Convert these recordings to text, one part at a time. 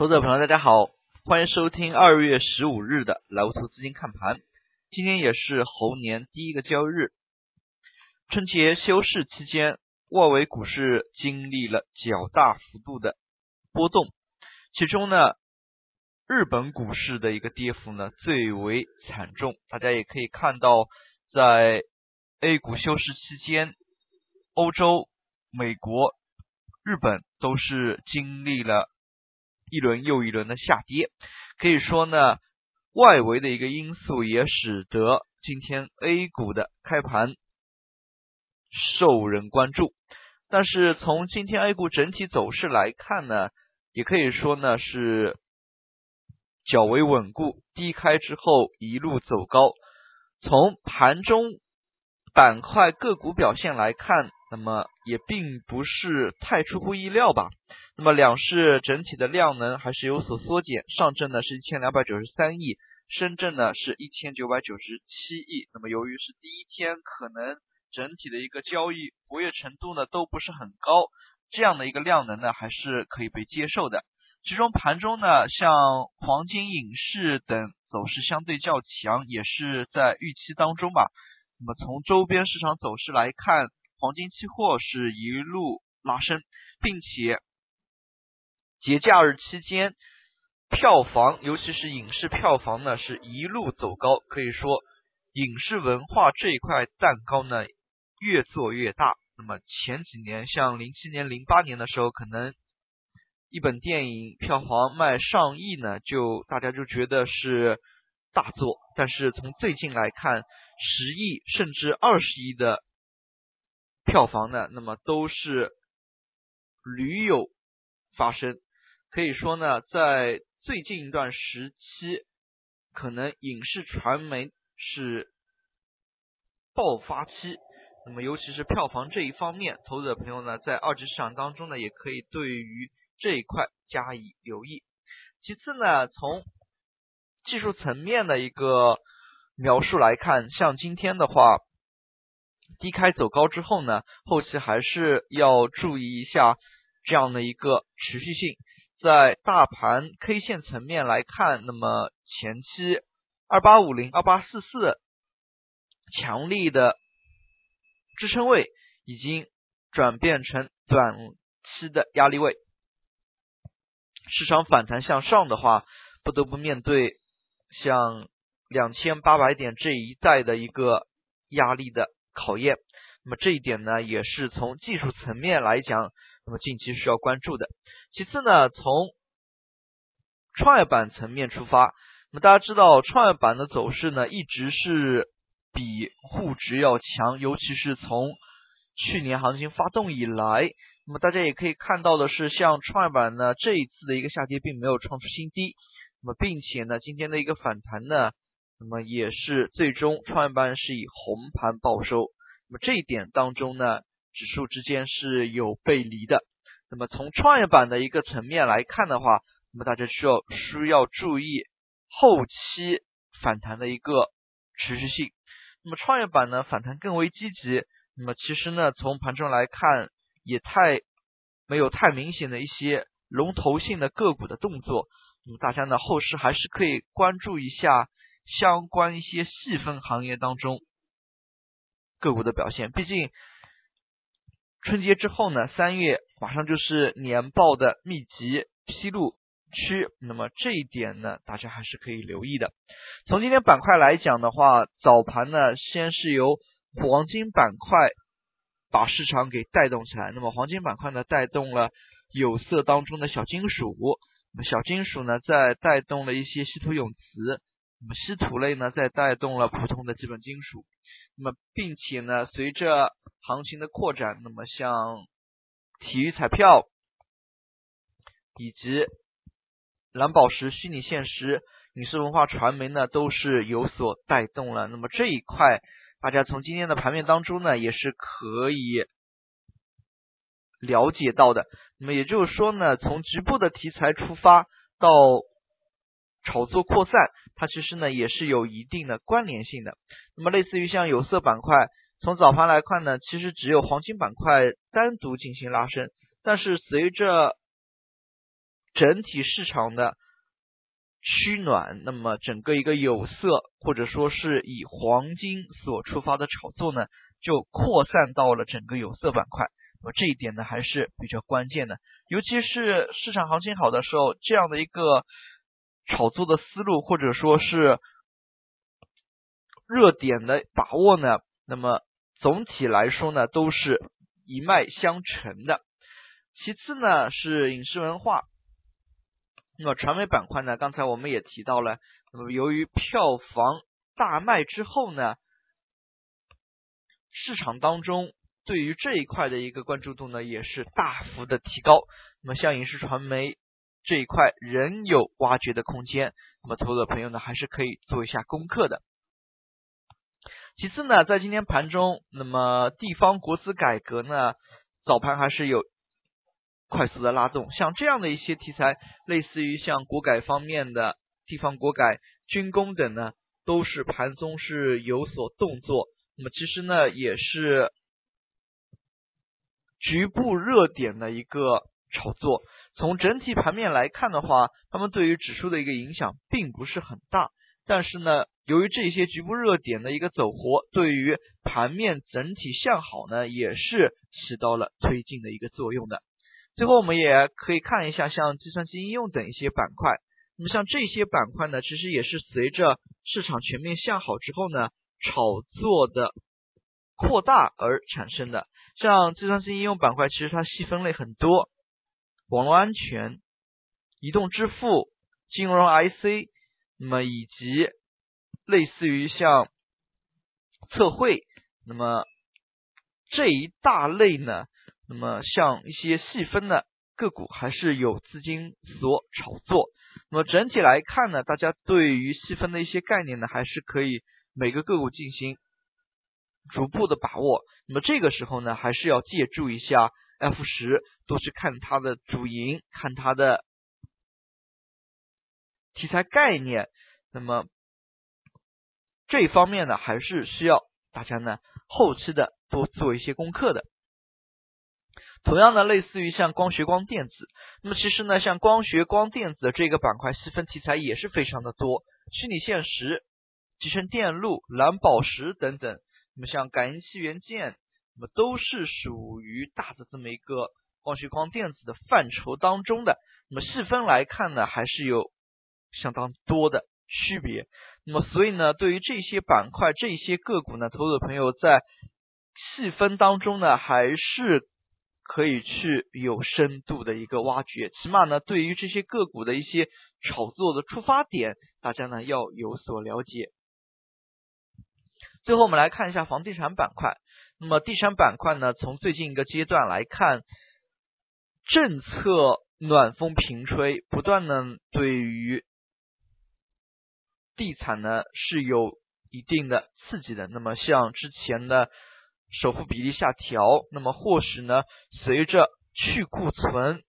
投资者朋友，大家好，欢迎收听二月十五日的莱芜投资金看盘。今天也是猴年第一个交易日，春节休市期间，外围股市经历了较大幅度的波动，其中呢，日本股市的一个跌幅呢最为惨重。大家也可以看到，在 A 股休市期间，欧洲、美国、日本都是经历了。一轮又一轮的下跌，可以说呢，外围的一个因素也使得今天 A 股的开盘受人关注。但是从今天 A 股整体走势来看呢，也可以说呢是较为稳固，低开之后一路走高。从盘中板块个股表现来看，那么也并不是太出乎意料吧。那么两市整体的量能还是有所缩减，上证呢是一千两百九十三亿，深圳呢是一千九百九十七亿。那么由于是第一天，可能整体的一个交易活跃程度呢都不是很高，这样的一个量能呢还是可以被接受的。其中盘中呢，像黄金、影视等走势相对较强，也是在预期当中吧。那么从周边市场走势来看，黄金期货是一路拉升，并且。节假日期间，票房尤其是影视票房呢，是一路走高。可以说，影视文化这一块蛋糕呢，越做越大。那么前几年，像零七年、零八年的时候，可能一本电影票房卖上亿呢，就大家就觉得是大作。但是从最近来看，十亿甚至二十亿的票房呢，那么都是屡有发生。可以说呢，在最近一段时期，可能影视传媒是爆发期。那么，尤其是票房这一方面，投资者朋友呢，在二级市场当中呢，也可以对于这一块加以留意。其次呢，从技术层面的一个描述来看，像今天的话，低开走高之后呢，后期还是要注意一下这样的一个持续性。在大盘 K 线层面来看，那么前期二八五零、二八四四强力的支撑位已经转变成短期的压力位，市场反弹向上的话，不得不面对像两千八百点这一带的一个压力的考验。那么这一点呢，也是从技术层面来讲。那么近期需要关注的，其次呢，从创业板层面出发，那么大家知道创业板的走势呢，一直是比沪指要强，尤其是从去年行情发动以来，那么大家也可以看到的是，像创业板呢这一次的一个下跌并没有创出新低，那么并且呢今天的一个反弹呢，那么也是最终创业板是以红盘报收，那么这一点当中呢。指数之间是有背离的。那么从创业板的一个层面来看的话，那么大家需要需要注意后期反弹的一个持续性。那么创业板呢反弹更为积极。那么其实呢从盘中来看也太没有太明显的一些龙头性的个股的动作。那么大家呢后市还是可以关注一下相关一些细分行业当中个股的表现。毕竟。春节之后呢，三月马上就是年报的密集披露区，那么这一点呢，大家还是可以留意的。从今天板块来讲的话，早盘呢，先是由黄金板块把市场给带动起来，那么黄金板块呢，带动了有色当中的小金属，那么小金属呢，在带动了一些稀土永磁，那么稀土类呢，在带动了普通的基本金属。那么，并且呢，随着行情的扩展，那么像体育彩票以及蓝宝石、虚拟现实、影视文化传媒呢，都是有所带动了。那么这一块，大家从今天的盘面当中呢，也是可以了解到的。那么也就是说呢，从局部的题材出发到炒作扩散，它其实呢也是有一定的关联性的。那么类似于像有色板块，从早盘来看呢，其实只有黄金板块单独进行拉升，但是随着整体市场的趋暖，那么整个一个有色或者说是以黄金所触发的炒作呢，就扩散到了整个有色板块。那么这一点呢还是比较关键的，尤其是市场行情好的时候，这样的一个炒作的思路或者说是热点的把握呢，那么总体来说呢都是一脉相承的。其次呢是影视文化，那么传媒板块呢，刚才我们也提到了，那么由于票房大卖之后呢，市场当中对于这一块的一个关注度呢也是大幅的提高。那么像影视传媒这一块仍有挖掘的空间，那么投资者朋友呢还是可以做一下功课的。其次呢，在今天盘中，那么地方国资改革呢早盘还是有。快速的拉动，像这样的一些题材，类似于像国改方面的地方国改、军工等呢，都是盘中是有所动作。那么其实呢，也是局部热点的一个炒作。从整体盘面来看的话，他们对于指数的一个影响并不是很大。但是呢，由于这些局部热点的一个走活，对于盘面整体向好呢，也是起到了推进的一个作用的。最后，我们也可以看一下像计算机应用等一些板块。那么像这些板块呢，其实也是随着市场全面向好之后呢，炒作的扩大而产生的。像计算机应用板块，其实它细分类很多，网络安全、移动支付、金融 IC，那么以及类似于像测绘，那么这一大类呢。那么像一些细分的个股还是有资金所炒作。那么整体来看呢，大家对于细分的一些概念呢，还是可以每个个股进行逐步的把握。那么这个时候呢，还是要借助一下 F 十，都是看它的主营，看它的题材概念。那么这一方面呢，还是需要大家呢后期的多做一些功课的。同样的，类似于像光学光电子，那么其实呢，像光学光电子这个板块细分题材也是非常的多，虚拟现实、集成电路、蓝宝石等等，那么像感应器元件，那么都是属于大的这么一个光学光电子的范畴当中的。那么细分来看呢，还是有相当多的区别。那么所以呢，对于这些板块、这些个股呢，投资者朋友在细分当中呢，还是。可以去有深度的一个挖掘，起码呢，对于这些个股的一些炒作的出发点，大家呢要有所了解。最后我们来看一下房地产板块，那么地产板块呢，从最近一个阶段来看，政策暖风频吹，不断呢对于地产呢是有一定的刺激的。那么像之前的。首付比例下调，那么或许呢，随着去库存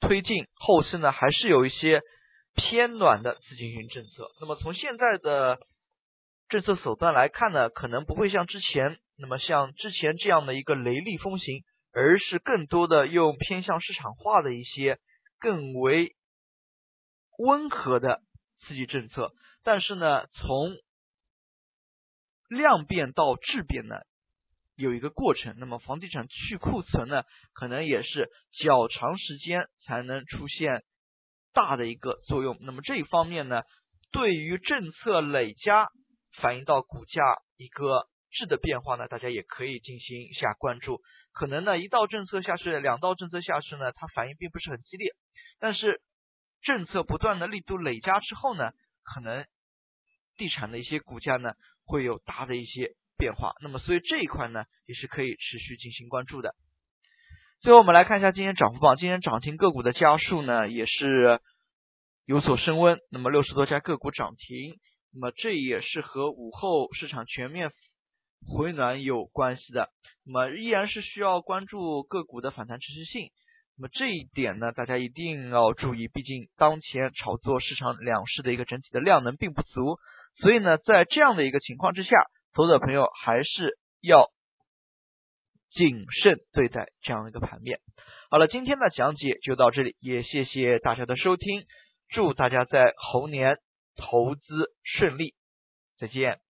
推进，后市呢还是有一些偏暖的资金型政策。那么从现在的政策手段来看呢，可能不会像之前那么像之前这样的一个雷厉风行，而是更多的用偏向市场化的一些更为温和的刺激政策。但是呢，从量变到质变呢？有一个过程，那么房地产去库存呢，可能也是较长时间才能出现大的一个作用。那么这一方面呢，对于政策累加反映到股价一个质的变化呢，大家也可以进行一下关注。可能呢，一道政策下去，两道政策下去呢，它反应并不是很激烈。但是政策不断的力度累加之后呢，可能地产的一些股价呢，会有大的一些。变化，那么所以这一块呢也是可以持续进行关注的。最后我们来看一下今天涨幅榜，今天涨停个股的家数呢也是有所升温，那么六十多家个股涨停，那么这也是和午后市场全面回暖有关系的。那么依然是需要关注个股的反弹持续性，那么这一点呢大家一定要注意，毕竟当前炒作市场两市的一个整体的量能并不足，所以呢在这样的一个情况之下。投资者朋友还是要谨慎对待这样一个盘面。好了，今天的讲解就到这里，也谢谢大家的收听，祝大家在猴年投资顺利，再见。